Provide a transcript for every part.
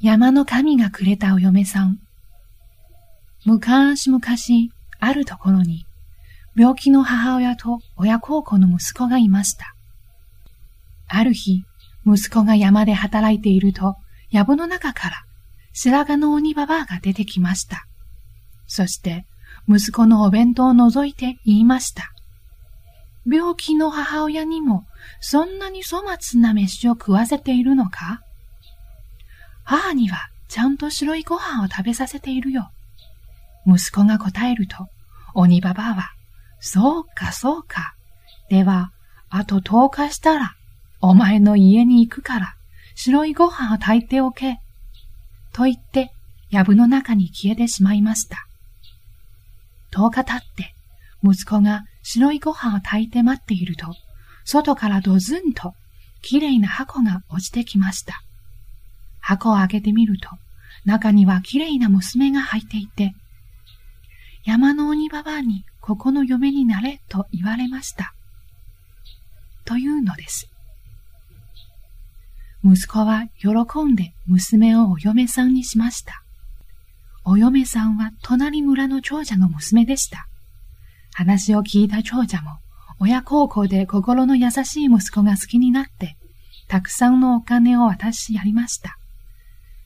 山の神がくれたお嫁さん。昔々、あるところに、病気の母親と親孝行の息子がいました。ある日、息子が山で働いていると、藪の中から白髪の鬼ババアが出てきました。そして、息子のお弁当を覗いて言いました。病気の母親にもそんなに粗末な飯を食わせているのか？母にはちゃんと白いご飯を食べさせているよ。息子が答えると、鬼ババアは、そうかそうか。では、あと10日したら、お前の家に行くから、白いご飯を炊いておけ。と言って、藪の中に消えてしまいました。10日経って、息子が白いご飯を炊いて待っていると、外からドズンと、きれいな箱が落ちてきました。箱を開けてみると、中にはきれいな娘が入っていて、山の鬼ババアにここの嫁になれと言われました。というのです。息子は喜んで娘をお嫁さんにしました。お嫁さんは隣村の長者の娘でした。話を聞いた長者も親孝行で心の優しい息子が好きになって、たくさんのお金を渡しやりました。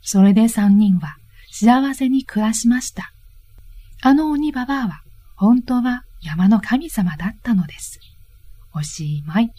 それで三人は幸せに暮らしました。あの鬼ババアは本当は山の神様だったのです。おしまい。